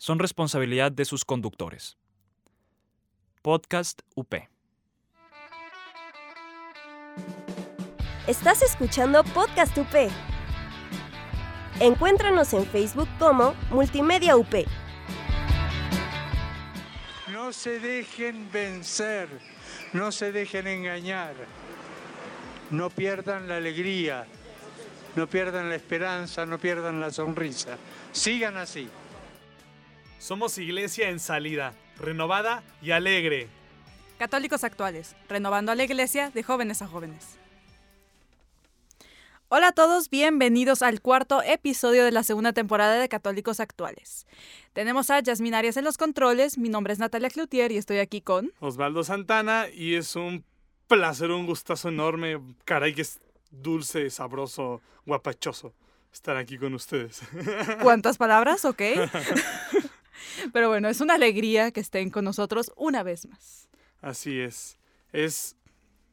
son responsabilidad de sus conductores. Podcast UP. Estás escuchando Podcast UP. Encuéntranos en Facebook como Multimedia UP. No se dejen vencer, no se dejen engañar, no pierdan la alegría, no pierdan la esperanza, no pierdan la sonrisa. Sigan así. Somos iglesia en salida, renovada y alegre. Católicos actuales, renovando a la iglesia de jóvenes a jóvenes. Hola a todos, bienvenidos al cuarto episodio de la segunda temporada de Católicos Actuales. Tenemos a Yasmin Arias en los controles, mi nombre es Natalia Cloutier y estoy aquí con... Osvaldo Santana y es un placer, un gustazo enorme, caray que es dulce, sabroso, guapachoso estar aquí con ustedes. ¿Cuántas palabras? Ok. Pero bueno, es una alegría que estén con nosotros una vez más. Así es. Es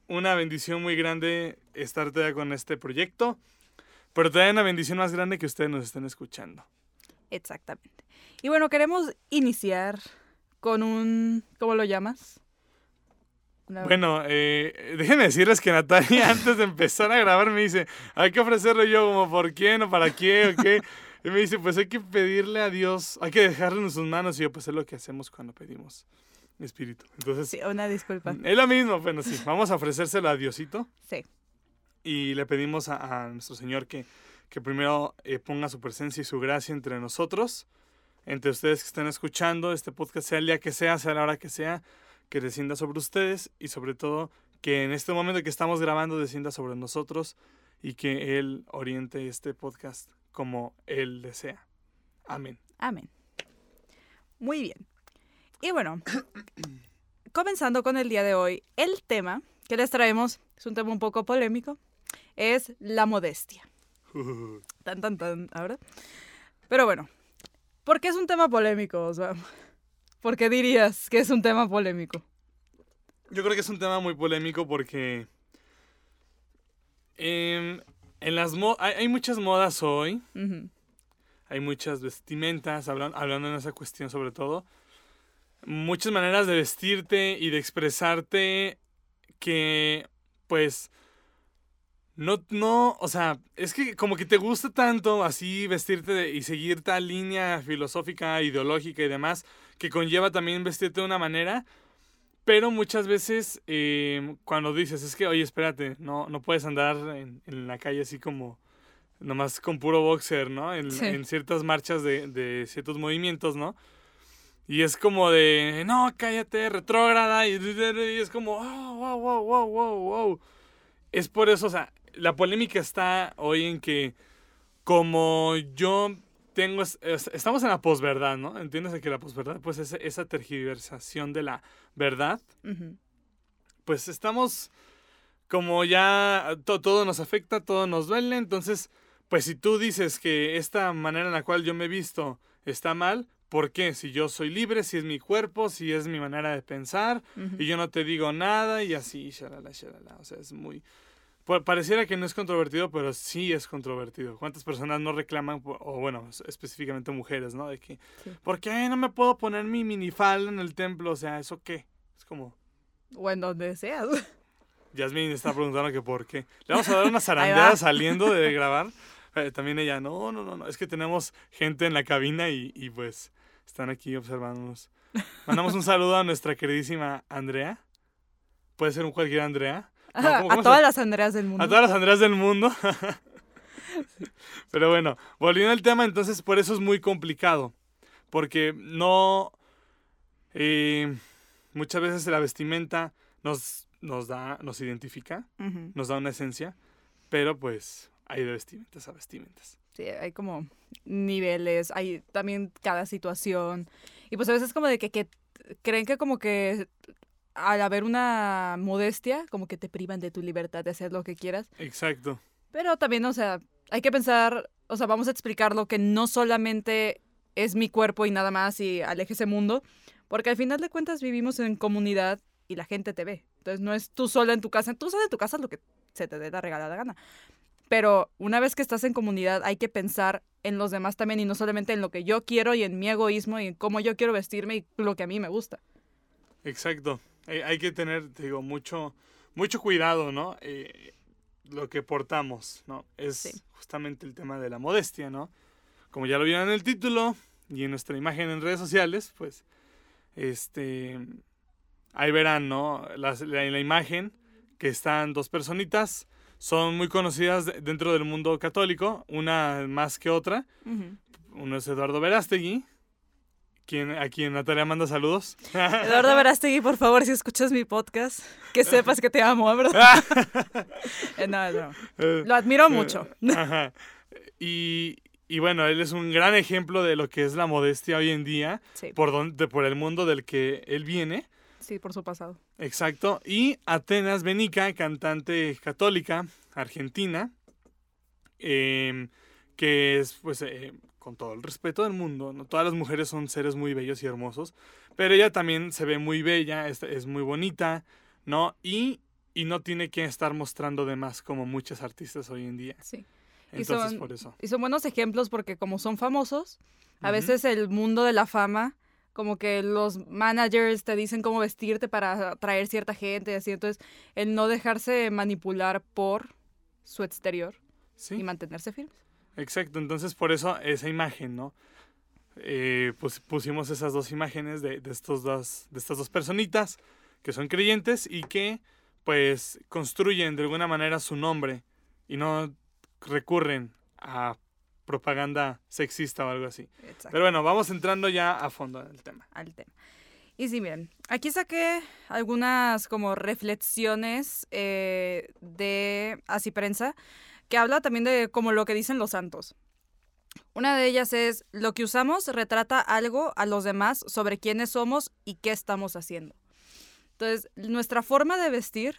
una bendición muy grande estar todavía con este proyecto, pero todavía una bendición más grande que ustedes nos estén escuchando. Exactamente. Y bueno, queremos iniciar con un... ¿Cómo lo llamas? Una- Bueno, eh, déjenme decirles que Natalia antes de empezar a grabar me dice, hay que ofrecerlo yo como por quién o para qué o qué. Y me dice, pues hay que pedirle a Dios, hay que dejarlo en sus manos y yo pues es lo que hacemos cuando pedimos espíritu. Entonces, Sí, una disculpa. es lo mismo, bueno, sí, vamos a ofrecérselo a Diosito Sí. y le pedimos a, a nuestro Señor que, que primero eh, ponga su presencia y su gracia entre nosotros, entre ustedes que estén escuchando este podcast, sea el día que sea, sea la hora que sea, que descienda sobre ustedes y sobre todo que en este momento que estamos grabando descienda sobre nosotros y que Él oriente este podcast como Él desea. Amén. Amén. Muy bien. Y bueno, comenzando con el día de hoy, el tema que les traemos es un tema un poco polémico, es la modestia. Tan, tan, tan, ahora. Pero bueno, ¿por qué es un tema polémico, Osva? ¿Por qué dirías que es un tema polémico? Yo creo que es un tema muy polémico porque em, en las mo- hay, hay muchas modas hoy, hay muchas vestimentas, hablan- hablando en esa cuestión sobre todo, muchas maneras de vestirte y de expresarte que pues no, no, o sea, es que como que te gusta tanto así vestirte de- y seguir tal línea filosófica, ideológica y demás, que conlleva también vestirte de una manera, pero muchas veces eh, cuando dices, es que, oye, espérate, no, no puedes andar en, en la calle así como nomás con puro boxer, ¿no? En, Sí. en ciertas marchas de, de ciertos movimientos, ¿no? Y es como de, no, cállate, retrógrada, y, y es como, oh, wow, wow, wow, wow, wow. Es por eso, o sea, la polémica está hoy en que como yo tengo, es- es- estamos en la posverdad, ¿no? ¿Entiendes que la posverdad, pues es esa tergiversación de la verdad? Pues estamos como ya to- todo nos afecta, todo nos duele, entonces, pues si tú dices que esta manera en la cual yo me he visto está mal, ¿por qué? Si yo soy libre, si es mi cuerpo, si es mi manera de pensar, Ujú. y yo no te digo nada, y así, shalala, shalala, o sea, es muy... pa- Pareciera que no es controvertido, pero sí es controvertido. ¿Cuántas personas no reclaman, o bueno, es- específicamente mujeres, ¿no? De que, Sí. ¿por qué no me puedo poner mi minifalda en el templo? O sea, ¿eso qué? Es como... O en donde sea. Yasmin está preguntando que por qué. Le vamos a dar una zarandeada saliendo de grabar. Eh, también ella, no, no, no, no. Es que tenemos gente en la cabina y, y, pues están aquí observándonos. Mandamos un saludo a nuestra queridísima Andrea. Puede ser un cualquier Andrea. No, ¿cómo- a cómo todas las Andreas del mundo. a todas las Andreas del mundo. Pero bueno, volviendo al tema, entonces por eso es muy complicado. Porque no. eh, muchas veces la vestimenta nos, nos da, nos identifica nos da una esencia, pero pues hay de vestimentas a vestimentas. Sí, hay como niveles, hay también cada situación. Y pues a veces como de que, que creen que como que al haber una modestia, como que te privan de tu libertad de hacer lo que quieras. Exacto. Pero también, o sea, hay que pensar, o sea, vamos a explicarlo que no solamente es mi cuerpo y nada más y aleje ese mundo, porque al final de cuentas vivimos en comunidad y la gente te ve. Entonces no es tú sola en tu casa, tú sola en tu casa lo que se te dé la regalada gana. Pero una vez que estás en comunidad hay que pensar en los demás también y no solamente en lo que yo quiero y en mi egoísmo y en cómo yo quiero vestirme y lo que a mí me gusta. Exacto. Hay, hay que tener, te digo, mucho, mucho cuidado, ¿no? Eh, lo que portamos, ¿no? Es Sí. justamente el tema de la modestia, ¿no? Como ya lo vieron en el título y en nuestra imagen en redes sociales, pues, este, ahí verán, ¿no? Las- la, la imagen que están dos personitas, son muy conocidas de- dentro del mundo católico, una más que otra. Uno es Eduardo Verástegui, quien, a quien Natalia manda saludos. Eduardo Verástegui, por favor, si escuchas mi podcast, que sepas que te amo, ¿verdad? Eh, no, es broma. Eh, Lo admiro mucho. Ajá. Y, y bueno, él es un gran ejemplo de lo que es la modestia hoy en día, Sí, por, donde, por el mundo del que él viene. sí, por su pasado. Exacto. Y Atenas Benica, cantante católica argentina, em, que es, pues, eh, con todo el respeto del mundo, ¿no? todas las mujeres son seres muy bellos y hermosos, pero ella también se ve muy bella, es, es muy bonita, ¿no? Y, y no tiene que estar mostrando de más como muchas artistas hoy en día. Sí. Y Entonces, son- por eso. Y son buenos ejemplos porque como son famosos, a veces el mundo de la fama, como que los managers te dicen cómo vestirte para atraer cierta gente y así. Entonces, el no dejarse manipular por su exterior Sí. y mantenerse firmes. Exacto, entonces por eso esa imagen, ¿no? Eh, pues pusimos esas dos imágenes de, de estos dos, de estas dos personitas que son creyentes y que pues construyen de alguna manera su nombre y no recurren a propaganda sexista o algo así. Exacto. Pero bueno, vamos entrando ya a fondo en el tema. al tema. Y sí, miren, aquí saqué algunas como reflexiones eh, de Así Prensa, que habla también de como lo que dicen los santos. Una de ellas es, lo que usamos retrata algo a los demás sobre quiénes somos y qué estamos haciendo. Entonces, nuestra forma de vestir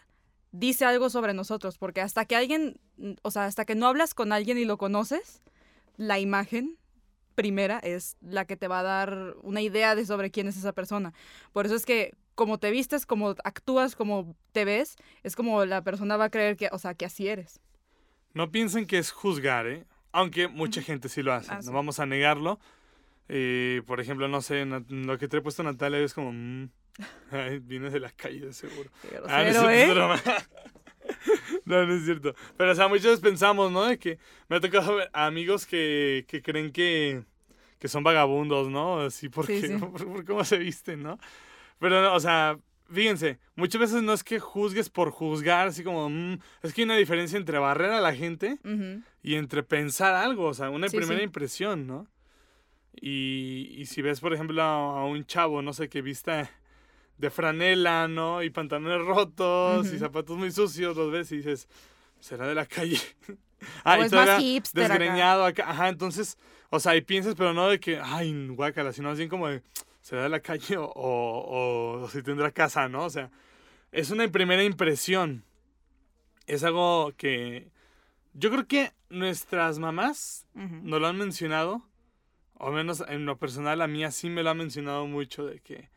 dice algo sobre nosotros, porque hasta que alguien, o sea, hasta que no hablas con alguien y lo conoces, la imagen primera es la que te va a dar una idea de sobre quién es esa persona. Por eso es que como te vistes, como actúas, como te ves, es como la persona va a creer que, o sea, que así eres. No piensen que es juzgar, ¿eh? Aunque mucha gente sí lo hace, Ah, no vamos a negarlo. Eh, por ejemplo, no sé, lo que te he puesto Natalia es como... mm, ay, viene de la calle de seguro. Ah, no es cierto, ¿eh? No, no es cierto. Pero, o sea, muchas veces pensamos, ¿no? De que me ha tocado ver a amigos que, que creen que, que son vagabundos, ¿no? Así porque, Sí, sí. Por, por cómo se visten, ¿no? Pero, no, o sea, fíjense, muchas veces no es que juzgues por juzgar, así como, mm, es que hay una diferencia entre barrer a la gente Ujú. y entre pensar algo, o sea, una Sí, primera sí. impresión, ¿no? Y, y si ves, por ejemplo, a, a un chavo, no sé, que vista de franela, ¿no? Y pantalones rotos y Ujú. zapatos muy sucios, los ves y dices, será de la calle. Ah, o y todavía hipster acá. desgreñado acá. Ajá, entonces, o sea, y piensas, pero no de que, ay, guácala, sino más bien como de, será de la calle o, o, o si tendrá casa, ¿no? O sea, es una primera impresión. Es algo que yo creo que nuestras mamás Ujú. nos lo han mencionado, o menos en lo personal a mí así me lo ha mencionado mucho de que,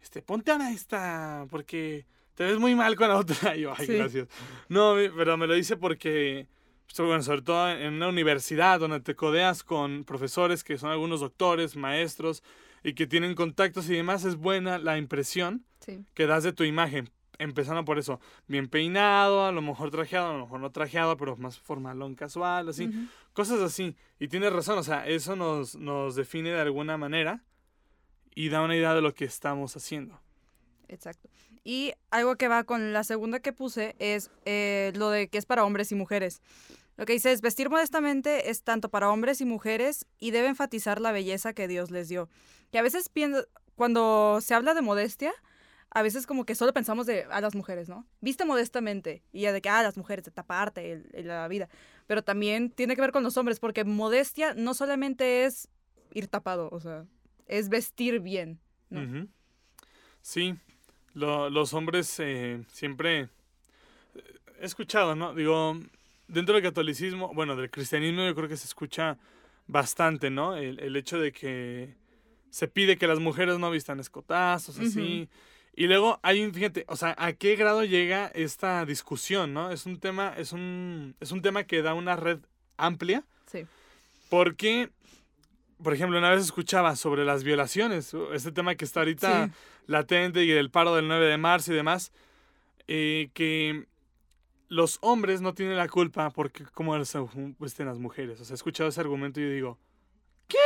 este, ponte ahora esta, porque te ves muy mal con la otra. Y yo, ay, Sí. gracias. No, pero me lo dice porque, pues, bueno, sobre todo en una universidad donde te codeas con profesores que son algunos doctores, maestros, y que tienen contactos y demás, es buena la impresión Sí. que das de tu imagen. Empezando por eso, bien peinado, a lo mejor trajeado, a lo mejor no trajeado, pero más formalón, casual, así. Cosas así. Y tienes razón, o sea, eso nos, nos define de alguna manera y da una idea de lo que estamos haciendo. Exacto. Y algo que va con la segunda que puse es eh, lo de que es para hombres y mujeres. Lo que dice es, vestir modestamente es tanto para hombres y mujeres y debe enfatizar la belleza que Dios les dio. Que a veces pienso, cuando se habla de modestia, a veces como que solo pensamos de a las mujeres, ¿no? Viste modestamente y ya de que, ah, las mujeres, de taparte en la vida. Pero también tiene que ver con los hombres, porque modestia no solamente es ir tapado, o sea, es vestir bien, ¿no? Sí, lo- los hombres eh, siempre eh, he escuchado, ¿no? Digo, dentro del catolicismo, bueno, del cristianismo yo creo que se escucha bastante, ¿no? El, el hecho de que se pide que las mujeres no vistan escotazos, así. Y luego hay un, fíjate, o sea, ¿a qué grado llega esta discusión, no? Es un tema, es un, es un tema que da una red amplia Sí. porque, por ejemplo, una vez escuchaba sobre las violaciones, este tema que está ahorita Sí. latente y el paro del 9 de marzo y demás, eh, que los hombres no tienen la culpa porque como se visten las mujeres. O sea, he escuchado ese argumento y yo digo, ¿qué?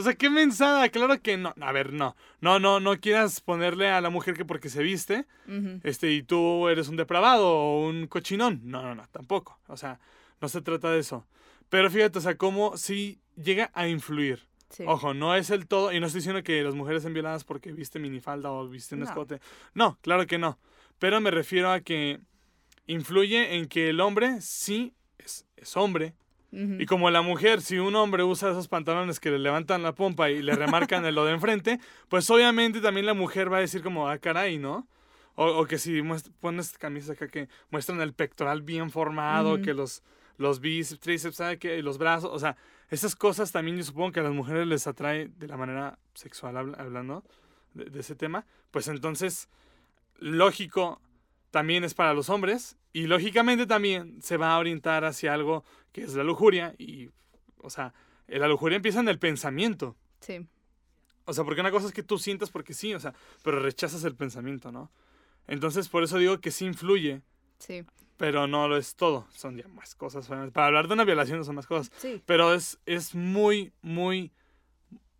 O sea, qué mensada, claro que no. A ver, no. No, no, no quieras ponerle a la mujer que porque se viste, este, y tú eres un depravado o un cochinón. No, no, no, tampoco. O sea, no se trata de eso. Pero fíjate, o sea, cómo sí llega a influir. Sí. Ojo, no es el todo, y no estoy diciendo que las mujeres sean violadas porque viste minifalda o viste un No. escote. No, claro que no. Pero me refiero a que influye en que el hombre sí es, es hombre. Y como la mujer, si un hombre usa esos pantalones que le levantan la pompa y le remarcan el lo de enfrente, pues obviamente también la mujer va a decir como, ah, caray, ¿no? O, o que si pones camisas acá que muestran el pectoral bien formado, que los, los bíceps, tríceps, ¿sabe qué? Y los brazos, o sea, esas cosas también yo supongo que a las mujeres les atrae de la manera sexual habl- hablando de, de ese tema. Pues entonces, lógico, también es para los hombres y lógicamente también se va a orientar hacia algo que es la lujuria y, o sea, la lujuria empieza en el pensamiento. Sí. O sea, porque una cosa es que tú sientas porque sí, o sea, pero rechazas el pensamiento, ¿no? Entonces, por eso digo que sí influye, Sí. pero no lo es todo. Son ya más cosas. Para hablar de una violación no son más cosas. Sí. Pero es, es muy, muy,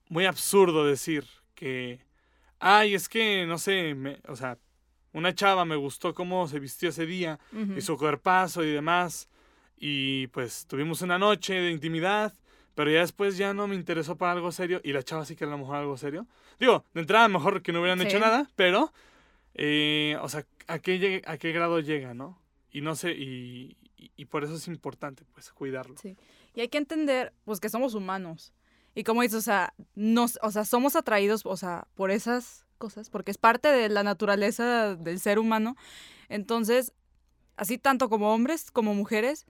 muy absurdo decir que, ay, es que, no sé, me- o sea, una chava me gustó cómo se vistió ese día y su cuerpazo y demás. Y pues tuvimos una noche de intimidad, pero ya después ya no me interesó para algo serio. Y la chava sí que a lo mejor algo serio. Digo, de entrada mejor que no hubieran hecho nada, pero, eh, o sea, ¿a qué, ¿a qué grado llega, no? Y no sé, y, y- y por eso es importante, pues, cuidarlo. Sí. Y hay que entender, pues, que somos humanos. Y como dices, o sea, nos, o sea, somos atraídos, o sea, por esas cosas, porque es parte de la naturaleza del ser humano. Entonces, así tanto como hombres como mujeres,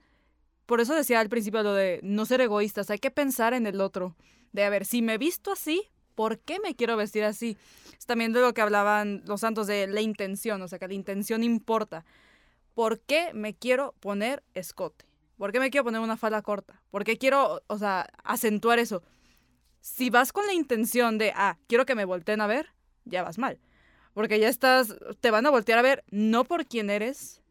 por eso decía al principio lo de no ser egoístas, hay que pensar en el otro. De, a ver, si me visto así, ¿por qué me quiero vestir así? Es también de lo que hablaban los santos de la intención, o sea, que la intención importa. ¿Por qué me quiero poner escote? ¿Por qué me quiero poner una falda corta? ¿Por qué quiero, o sea, acentuar eso? Si vas con la intención de, ah, quiero que me volteen a ver, ya vas mal. Porque ya estás, te van a voltear a ver no por quién eres,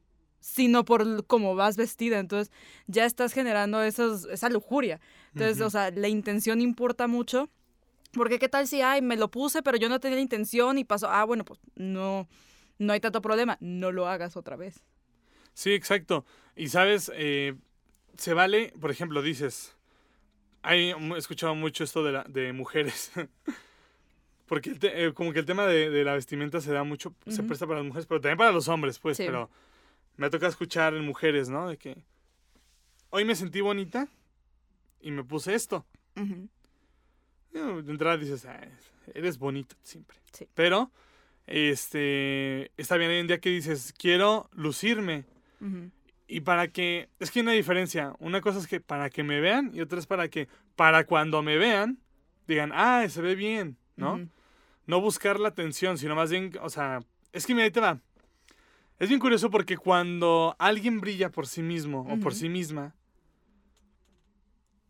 sino por cómo vas vestida. Entonces ya estás generando esos, esa lujuria. Entonces, o sea, la intención importa mucho. Porque qué tal si, ay, me lo puse, pero yo no tenía la intención y pasó, ah, bueno, pues no, no hay tanto problema, no lo hagas otra vez. Sí, exacto. Y sabes, eh, se vale, por ejemplo, dices, hay, he escuchado mucho esto de, la, de mujeres. Porque el te- eh, como que el tema de, de la vestimenta se da mucho, se presta para las mujeres, pero también para los hombres, pues. Sí. Pero me toca escuchar en mujeres, ¿no? De que hoy me sentí bonita y me puse esto. Eh, De entrada dices, "Ah, eres bonita siempre. Sí. Pero, este, está bien, hay un día que dices, quiero lucirme. Y para que, es que hay una diferencia. Una cosa es que para que me vean y otra es para que, para cuando me vean, digan, ah, se ve bien, ¿no? No buscar la atención, sino más bien, o sea, es que mira, ahí te va. Es bien curioso porque cuando alguien brilla por sí mismo o por sí misma,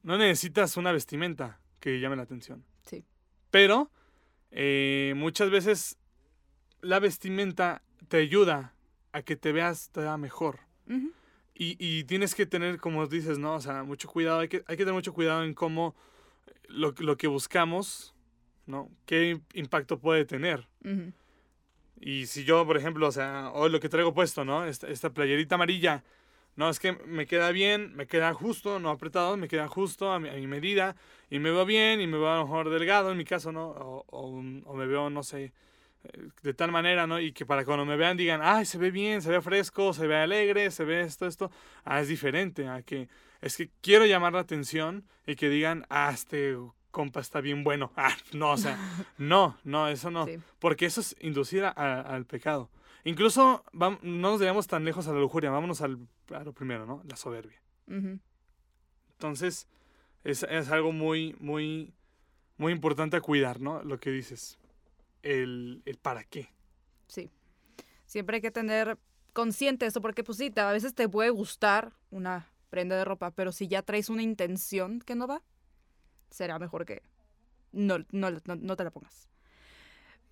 no necesitas una vestimenta que llame la atención. Sí. Pero eh, muchas veces la vestimenta te ayuda a que te veas te da mejor. Y, y tienes que tener, como dices, ¿no? O sea, mucho cuidado. Hay que, hay que tener mucho cuidado en cómo lo, lo que buscamos, ¿no? ¿Qué impacto puede tener? Y si yo, por ejemplo, o sea, hoy lo que traigo puesto, ¿no? Esta, esta playerita amarilla, no, es que me queda bien, me queda justo, no apretado, me queda justo a mi, a mi medida, y me veo bien, y me veo a lo mejor delgado en mi caso, ¿no? O, o, o me veo, no sé, eh, de tal manera, ¿no? Y que para cuando me vean digan, ay, se ve bien, se ve fresco, se ve alegre, se ve esto, esto. Ah, es diferente a que es que quiero llamar la atención y que digan, ah, este compa está bien bueno. Ah, no, o sea, no, no, eso no. Sí. Porque eso es inducir a- al pecado. Incluso vam- no nos debemos tan lejos a la lujuria, vámonos al, a lo primero, ¿no? La soberbia. Entonces, es, es algo muy, muy, muy importante a cuidar, ¿no? Lo que dices. El, el para qué. Sí. Siempre hay que tener consciente eso, porque pues sí, te- a veces te puede gustar una prenda de ropa, pero si ya traes una intención que no va, será mejor que no, no, no, te la pongas.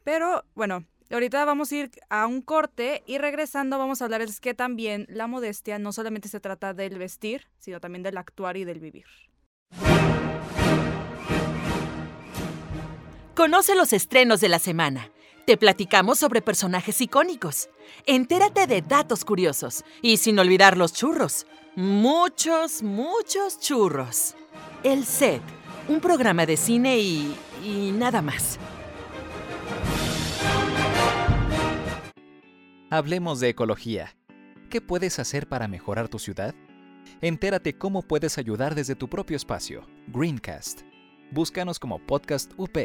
Pero bueno, ahorita vamos a ir a un corte y regresando vamos a hablarles que también la modestia no solamente se trata del vestir, sino también del actuar y del vivir. Conoce los estrenos de la semana. Te platicamos sobre personajes icónicos. Entérate de datos curiosos. Y sin olvidar los churros. Muchos, muchos churros. El Set, un programa de cine y... y nada más. Hablemos de ecología. ¿Qué puedes hacer para mejorar tu ciudad? Entérate cómo puedes ayudar desde tu propio espacio. Greencast. Búscanos como Podcast UP.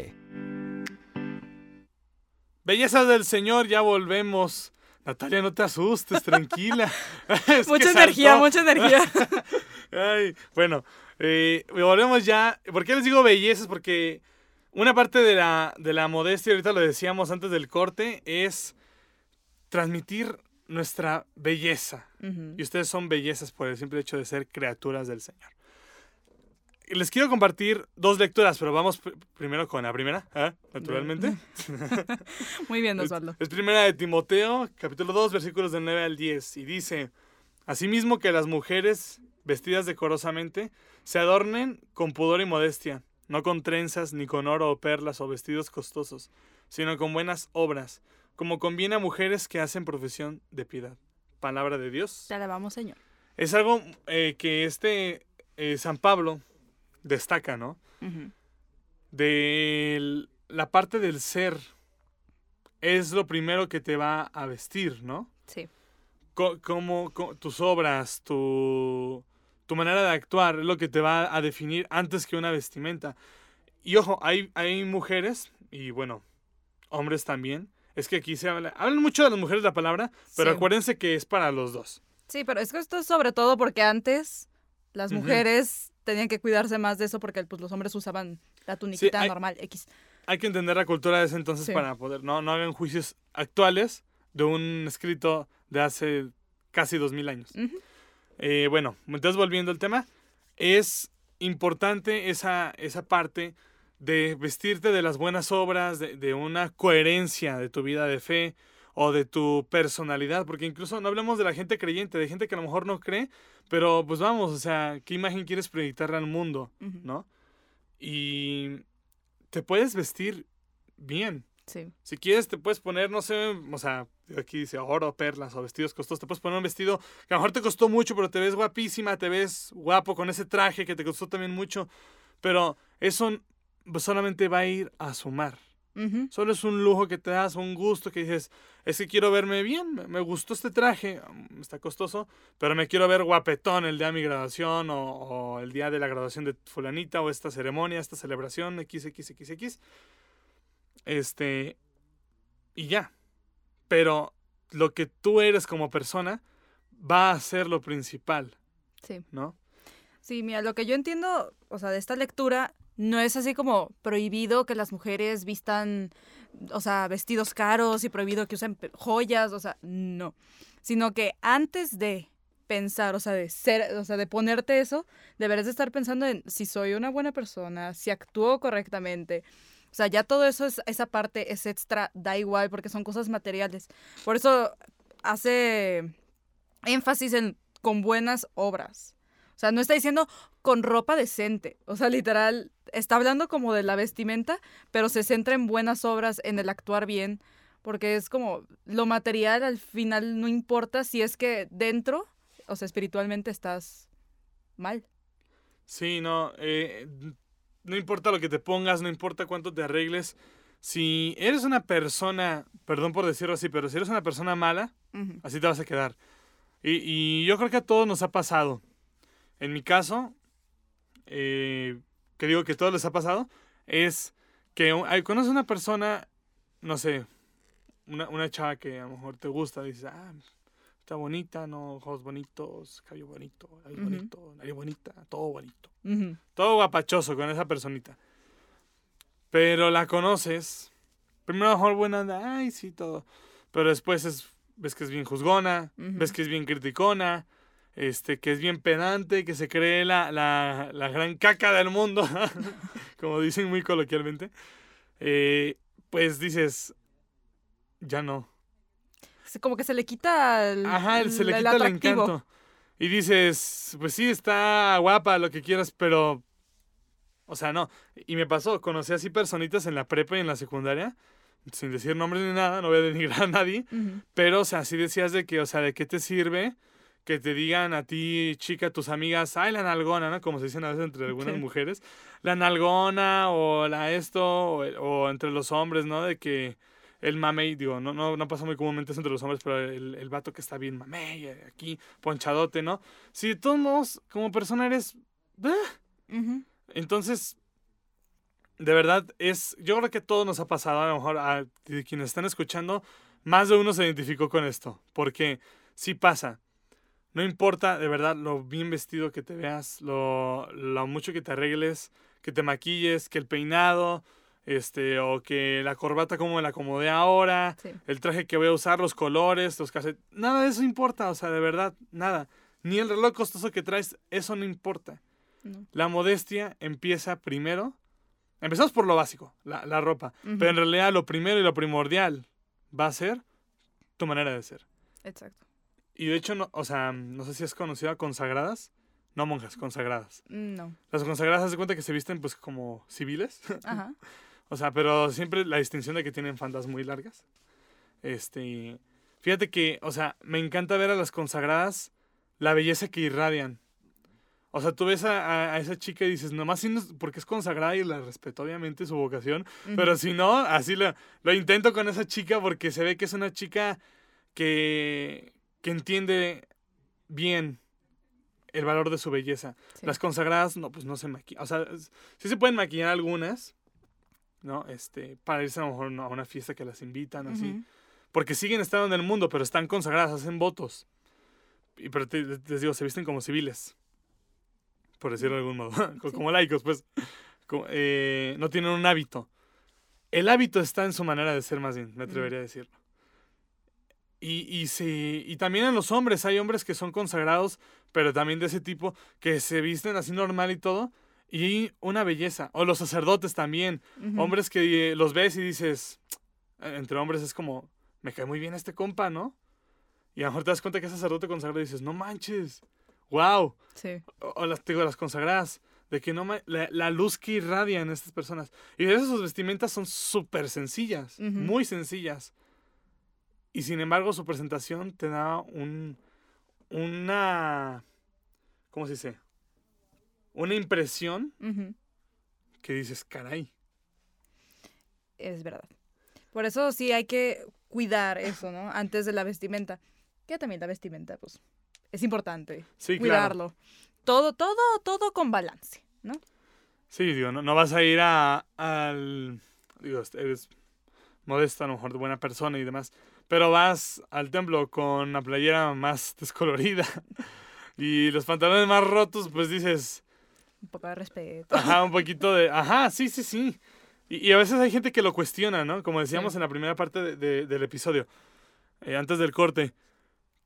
Bellezas del Señor, ya volvemos. Natalia, no te asustes, tranquila. Mucha energía, mucha energía. Ay, bueno, eh, volvemos ya. ¿Por qué les digo bellezas? Porque una parte de la, de la modestia, ahorita lo decíamos antes del corte, es transmitir nuestra belleza. Y ustedes son bellezas por el simple hecho de ser criaturas del Señor. Les quiero compartir dos lecturas, pero vamos pr- primero con la primera, ¿ah? naturalmente. Muy bien, Osvaldo. es primera de Timoteo, capítulo 2, versículos del 9 al 10. Y dice, Asimismo que las mujeres, vestidas decorosamente, se adornen con pudor y modestia, no con trenzas, ni con oro o perlas o vestidos costosos, sino con buenas obras, como conviene a mujeres que hacen profesión de piedad. Palabra de Dios. Te alabamos, Señor. Es algo eh, que este eh, San Pablo destaca, ¿no? De la parte del ser es lo primero que te va a vestir, ¿no? Sí. Co- como co- tus obras, tu, tu manera de actuar es lo que te va a definir antes que una vestimenta. Y ojo, hay, hay mujeres, y bueno, hombres también. Es que aquí se habla, hablan mucho de las mujeres la palabra, pero Sí. acuérdense que es para los dos. Sí, pero es que esto es sobre todo porque antes las mujeres tenían que cuidarse más de eso porque pues, los hombres usaban la tuniquita hay- normal X. Hay que entender la cultura de ese entonces Sí. para poder, no, no hagan juicios actuales de un escrito de hace casi dos mil años. Ujú. Eh, bueno, entonces volviendo al tema, es importante esa, esa parte de vestirte de las buenas obras, de, de una coherencia de tu vida de fe o de tu personalidad, porque incluso no hablemos de la gente creyente, de gente que a lo mejor no cree, pero pues vamos, o sea, ¿qué imagen quieres proyectarle al mundo? ¿No? Y te puedes vestir bien. Sí. Si quieres, te puedes poner, no sé, o sea, aquí dice oro, perlas o vestidos costosos. Te puedes poner un vestido que a lo mejor te costó mucho, pero te ves guapísima, te ves guapo con ese traje que te costó también mucho. Pero eso solamente va a ir a sumar. Ujú. Solo es un lujo que te das, un gusto que dices, es que quiero verme bien, me- me gustó este traje, mm, está costoso, pero me quiero ver guapetón el día de mi graduación o, o el día de la graduación de fulanita o esta ceremonia, esta celebración, XXXX. Este, y ya. Pero lo que tú eres como persona va a ser lo principal, Sí. ¿no? Sí, mira, lo que yo entiendo, o sea, de esta lectura, no es así como prohibido que las mujeres vistan, o sea, vestidos caros y prohibido que usen joyas, o sea, no. Sino que antes de pensar, o sea, de ser, o sea, de ponerte eso, deberás de estar pensando en si soy una buena persona, si actúo correctamente. O sea, ya todo eso, es, esa parte es extra, da igual, porque son cosas materiales. Por eso hace énfasis en con buenas obras. O sea, no está diciendo con ropa decente. O sea, literal, está hablando como de la vestimenta, pero se centra en buenas obras, en el actuar bien, porque es como lo material al final no importa si es que dentro, o sea, espiritualmente estás mal. Sí, no, eh, no importa lo que te pongas, no importa cuánto te arregles, si eres una persona, perdón por decirlo así, pero si eres una persona mala, Ujú. así te vas a quedar. Y, y yo creo que a todos nos ha pasado. En mi caso, eh, que digo que a todos les ha pasado, es que conoces una persona, no sé, una, una chava que a lo mejor te gusta, dices, ah, está bonita, no, ojos bonitos, cabello bonito, nariz Ujú. bonito, nariz bonita, todo bonito. Ujú. Todo guapachoso con esa personita. Pero la conoces. Primero a mejor buena onda, ay, sí, todo. Pero después es, ves que es bien juzgona, Ujú. ves que es bien criticona, este, que es bien pedante, que se cree la, la, la gran caca del mundo, como dicen muy coloquialmente. Eh, pues dices, ya no. Como que se le quita el, Ajá, el- se le quita el encanto. Y dices, pues sí, está guapa, lo que quieras, pero. O sea, no. Y me pasó, conocí así personitas en la prepa y en la secundaria, sin decir nombres ni nada, no voy a denigrar a nadie, pero, o sea, así decías de que, o sea, ¿de qué te sirve que te digan a ti, chica, tus amigas, ay, la nalgona, ¿no? Como se dicen a veces entre algunas Sí. mujeres, la nalgona o la esto, o, o entre los hombres, ¿no? De que el mamey, digo, no, no, no pasa muy comúnmente eso entre los hombres, pero el, el vato que está bien mamey, eh, aquí, ponchadote, ¿no? Si de todos modos, como persona eres... Ujú. Entonces, de verdad, es. Yo creo que todo nos ha pasado, a lo mejor a de quienes están escuchando, más de uno se identificó con esto. Porque sí pasa. No importa, de verdad, lo bien vestido que te veas, lo, lo mucho que te arregles, que te maquilles, que el peinado, este, o que la corbata como me la acomodé ahora, Sí. el traje que voy a usar, los colores, los calcetines. Nada de eso importa, o sea, de verdad, nada. Ni el reloj costoso que traes, eso no importa. No. La modestia empieza primero. Empezamos por lo básico, la, la ropa. Ujú. Pero en realidad lo primero y lo primordial va a ser tu manera de ser. Exacto. Y de hecho, no, o sea, no sé si es conocida a consagradas. No monjas, consagradas. No. Las consagradas, de cuenta que se visten pues como civiles. Ajá. o sea, pero siempre la distinción de que tienen faldas muy largas. Este, fíjate que, o sea, me encanta ver a las consagradas la belleza que irradian. O sea, tú ves a, esa chica y dices, nomás porque es consagrada y la respeto, obviamente, su vocación. Pero si no, así lo, lo intento con esa chica porque se ve que es una chica que, que entiende bien el valor de su belleza. Sí. Las consagradas, no, pues no se maquillan. O sea, sí se pueden maquillar algunas, ¿no? Este, para irse a lo mejor a una fiesta que las invitan, así. Ujú. Porque siguen estando en el mundo, pero están consagradas, hacen votos. Y, pero te- les digo, se visten como civiles. Por decirlo de algún modo. Sí. Como laicos, pues. Como, eh, no tienen un hábito. El hábito está en su manera de ser, más bien, me atrevería a decirlo. Y, y, sí, y también en los hombres, hay hombres que son consagrados, pero también de ese tipo, que se visten así normal y todo. Y una belleza. O los sacerdotes también. Hombres que eh, los ves y dices, eh, entre hombres es como, me cae muy bien este compa, ¿no? Y a lo mejor te das cuenta que es sacerdote consagrado y dices, no manches, wow. Sí. O, o las, digo, las consagradas, de que no la, la luz que irradia en estas personas. Y de esas sus vestimentas son súper sencillas, muy sencillas. Y sin embargo su presentación te da un, una, ¿cómo se dice? Una impresión que dices, caray. Es verdad. Por eso sí hay que cuidar eso, ¿no? Antes de la vestimenta. Que también la vestimenta, pues, es importante. Sí, claro. cuidarlo. Todo, todo, todo con balance, ¿no? Sí, digo, no, no vas a ir a, al... Digo, eres modesta, a lo mejor de buena persona y demás, pero vas al templo con la playera más descolorida y los pantalones más rotos, pues dices, Un poco de respeto. ajá, un poquito de, ajá, sí, sí, sí. Y, y a veces hay gente que lo cuestiona, ¿no? Como decíamos Sí. en la primera parte de- de- del episodio, eh, antes del corte,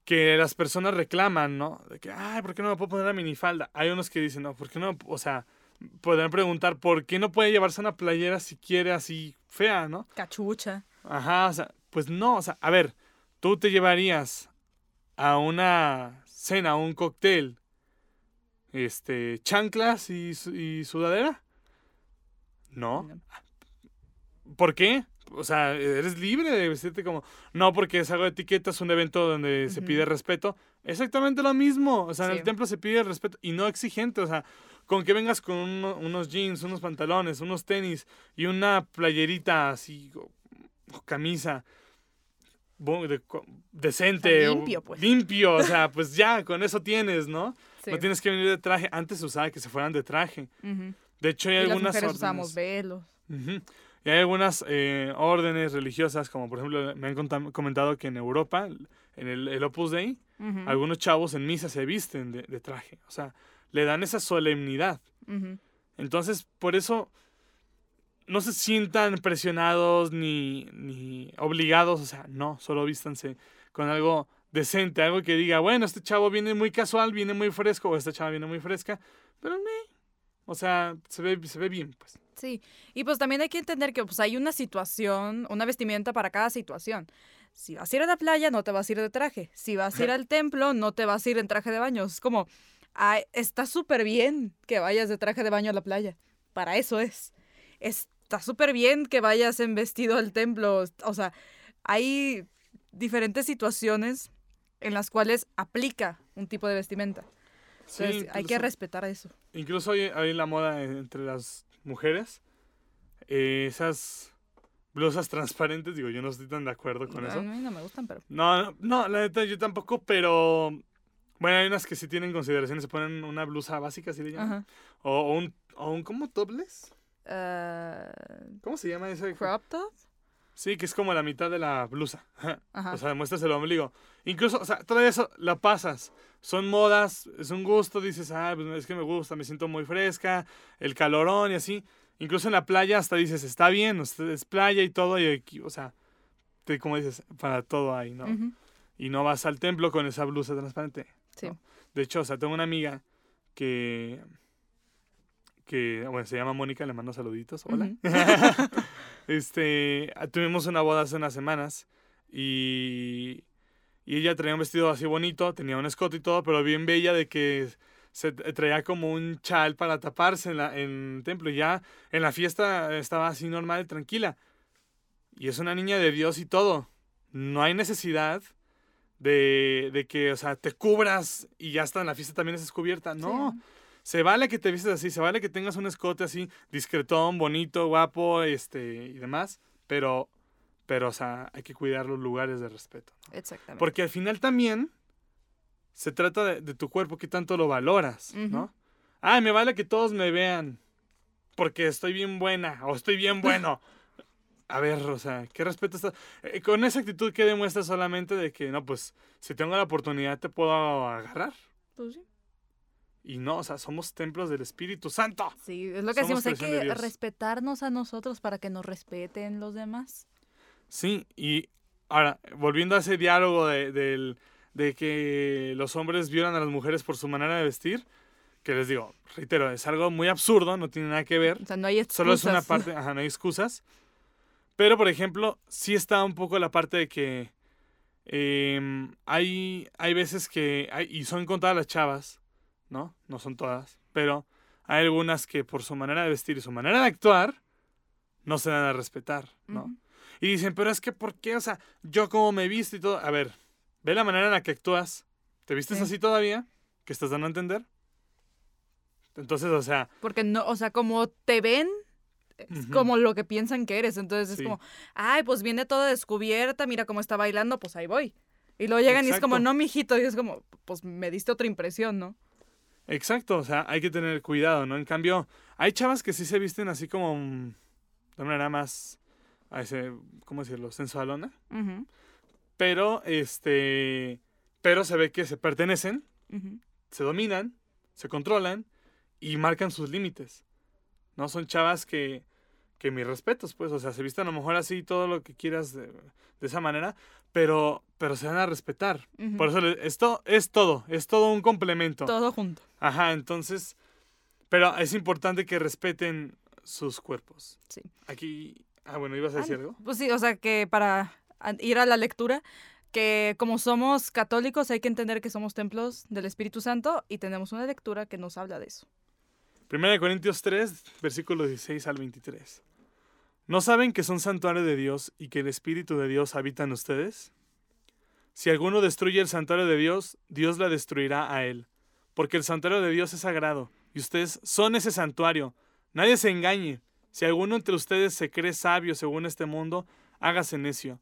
que las personas reclaman, ¿no? De que, ay, ¿por qué no me puedo poner la minifalda? Hay unos que dicen, no, ¿por qué no? O sea, podrían preguntar, ¿por qué no puede llevarse una playera si quiere así fea, ¿no? Cachucha. Ajá, o sea, pues no, o sea, a ver, tú te llevarías a una cena, a un cóctel, este, chanclas y, su- y sudadera? No. No. ¿Por qué? O sea, eres libre de vestirte como... No, porque es algo de etiqueta, es un evento donde se pide respeto. Exactamente lo mismo. O sea, en el templo se pide respeto y no exigente. O sea, con que vengas con uno- unos jeans, unos pantalones, unos tenis y una playerita así, o, o camisa de- decente. o limpio, pues. Limpio, o sea, pues ya, con eso tienes, ¿no? Sí. No tienes que venir de traje. Antes se usaba que se fueran de traje. De hecho, hay Y las algunas mujeres órdenes. usamos velos. Ujú. Y hay algunas eh, órdenes religiosas, como por ejemplo, me han comentado que en Europa, en el, el Opus Dei, algunos chavos en misa se visten de, de traje. O sea, le dan esa solemnidad. Entonces, por eso no se sientan presionados ni, ni obligados. O sea, no, solo vístanse con algo decente, algo que diga, bueno, este chavo viene muy casual, viene muy fresco, o esta chava viene muy fresca, pero no. O sea, se ve, se ve bien, pues. Sí, y pues también hay que entender que pues hay una situación, una vestimenta para cada situación. Si vas a ir a la playa, no te vas a ir de traje. Si vas a ir al templo, no te vas a ir en traje de baño. Es como, ay, está súper bien que vayas de traje de baño a la playa. Para eso es. Está súper bien que vayas en vestido al templo. O sea, hay diferentes situaciones en las cuales aplica un tipo de vestimenta. Sí, Entonces hay que incluso- respetar eso. Incluso hay, hay la moda entre las mujeres. eh, esas blusas transparentes, digo, yo no estoy tan de acuerdo con A eso. mí no me gustan, pero... No, no, no, la neta yo tampoco, pero bueno, hay unas que sí tienen consideración, se ponen una blusa básica, así le llaman. O, o un, o un, ¿cómo? ¿Topless? Ah, ¿Cómo se llama ese? crop top. Sí, que es como la mitad de la blusa. Ajá. O sea, muestras el ombligo. Incluso, o sea, todavía eso la pasas. Son modas, es un gusto, dices, ah, pues es que me gusta, me siento muy fresca, el calorón y así. Incluso en la playa hasta dices, está bien, es playa y todo, y aquí, o sea, te, como dices, para todo hay, ¿no? Y no vas al templo con esa blusa transparente. Sí. ¿no? De hecho, o sea, tengo una amiga que, que, bueno, se llama Mónica, le mando saluditos, hola. este, ah, tuvimos una boda hace unas semanas y, y ella traía un vestido así bonito, tenía un escote y todo, pero bien bella de que se traía como un chal para taparse en, la, en el templo. Y ya en la fiesta estaba así normal, tranquila. Y es una niña de Dios y todo. No hay necesidad de, de que, o sea, te cubras y ya está en la fiesta también es cubierta. No. Sí. Se vale que te vistes así, se vale que tengas un escote así, discretón, bonito, guapo, este, y demás, pero, pero, o sea, hay que cuidar los lugares de respeto. ¿no? Exactamente. Porque al final también se trata de, de tu cuerpo, qué tanto lo valoras, ¿no? Ay, me vale que todos me vean porque estoy bien buena o estoy bien bueno. A ver, o sea, ¿qué respeto estás? eh, con esa actitud que demuestra solamente de que, no, pues, si tengo la oportunidad te puedo agarrar. Pues sí. Y no, o sea, somos templos del Espíritu Santo. Sí, es lo que Somos decimos, hay de que Dios. respetarnos a nosotros para que nos respeten los demás. Sí, y ahora, volviendo a ese diálogo de, del- de que los hombres violan a las mujeres por su manera de vestir, que les digo, reitero, es algo muy absurdo, no tiene nada que ver. O sea, no hay excusas. Solo es una parte, ajá, no hay excusas. Pero, por ejemplo, sí está un poco la parte de que em, hay, hay veces que, hay, y son contadas las chavas, ¿no? No son todas, pero hay algunas que por su manera de vestir y su manera de actuar, no se dan a respetar, ¿no? Y dicen, pero es que, ¿por qué? O sea, yo como me visto y todo. A ver, ve la manera en la que actúas. ¿Te vistes Sí. así todavía? ¿Qué estás dando a entender? Entonces, o sea, Porque no, o sea, como te ven, es Ujú. como lo que piensan que eres. Entonces es como, ay, pues viene toda descubierta, mira cómo está bailando, pues ahí voy. Y luego llegan y es como, no, mijito, y es como, pues me diste otra impresión, ¿no? Exacto, o sea, hay que tener cuidado, ¿no? En cambio, hay chavas que sí se visten así como mm, de una manera más, a ese, ¿cómo decirlo? Sensualona. Ujú, Pero, este, pero se ve que se pertenecen, se dominan, se controlan y marcan sus límites. ¿No? Son chavas que, que mis respetos, pues, o sea, se visten a lo mejor así todo lo que quieras de, de esa manera, pero, pero se van a respetar. Por eso esto es todo, es todo un complemento. Todo junto. Ajá, entonces, pero es importante que respeten sus cuerpos. Sí. Aquí, ah, bueno, ibas a decir algo. Pues sí, o sea que para ir a la lectura, que como somos católicos hay que entender que somos templos del Espíritu Santo y tenemos una lectura que nos habla de eso. Primera de Corintios 3, versículos 16 al 23. ¿No saben que son santuario de Dios y que el Espíritu de Dios habita en ustedes? Si alguno destruye el santuario de Dios, Dios la destruirá a él, porque el santuario de Dios es sagrado, y ustedes son ese santuario. Nadie se engañe. Si alguno entre ustedes se cree sabio según este mundo, hágase necio,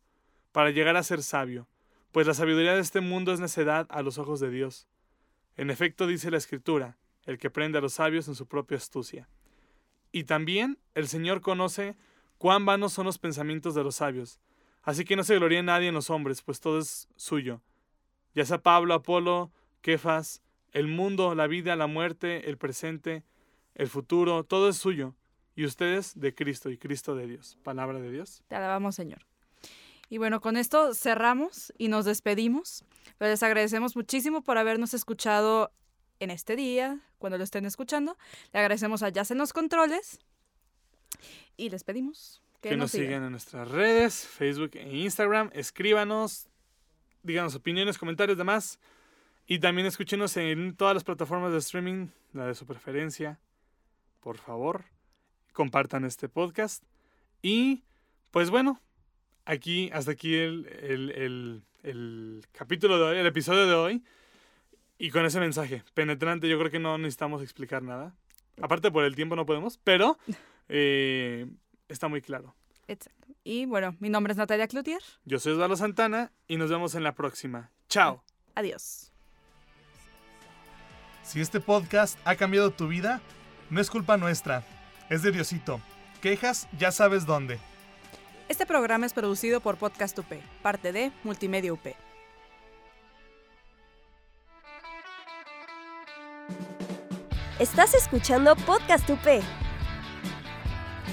para llegar a ser sabio, pues la sabiduría de este mundo es necedad a los ojos de Dios. En efecto, dice la Escritura, el que prende a los sabios en su propia astucia. Y también el Señor conoce cuán vanos son los pensamientos de los sabios. Así que no se gloríe nadie en los hombres, pues todo es suyo. Ya sea Pablo, Apolo, Kefas, el mundo, la vida, la muerte, el presente, el futuro, todo es suyo. Y ustedes de Cristo y Cristo de Dios. Palabra de Dios. Te alabamos, Señor. Y bueno, con esto cerramos y nos despedimos. les agradecemos muchísimo por habernos escuchado en este día, cuando lo estén escuchando. Le agradecemos a Jazz en los controles y les pedimos que, nos, sigan. en nuestras redes, Facebook e Instagram. Escríbanos, díganos opiniones, comentarios, demás. Y también escúchenos en todas las plataformas de streaming, la de su preferencia. Por favor, compartan este podcast. Y pues bueno, aquí, hasta aquí el, el, el capítulo de hoy, el episodio de hoy. Y con ese mensaje penetrante, yo creo que no necesitamos explicar nada. Aparte por el tiempo no podemos, pero eh, está muy claro. Exacto. Y bueno, mi nombre es Natalia Cloutier. Yo soy Osvaldo Santana y nos vemos en la próxima. Chao. Adiós. Si este podcast ha cambiado tu vida, no es culpa nuestra, es de Diosito. Quejas, ya sabes dónde. Este programa es producido por Podcast UP, parte de Multimedia UP. Estás escuchando Podcast UP.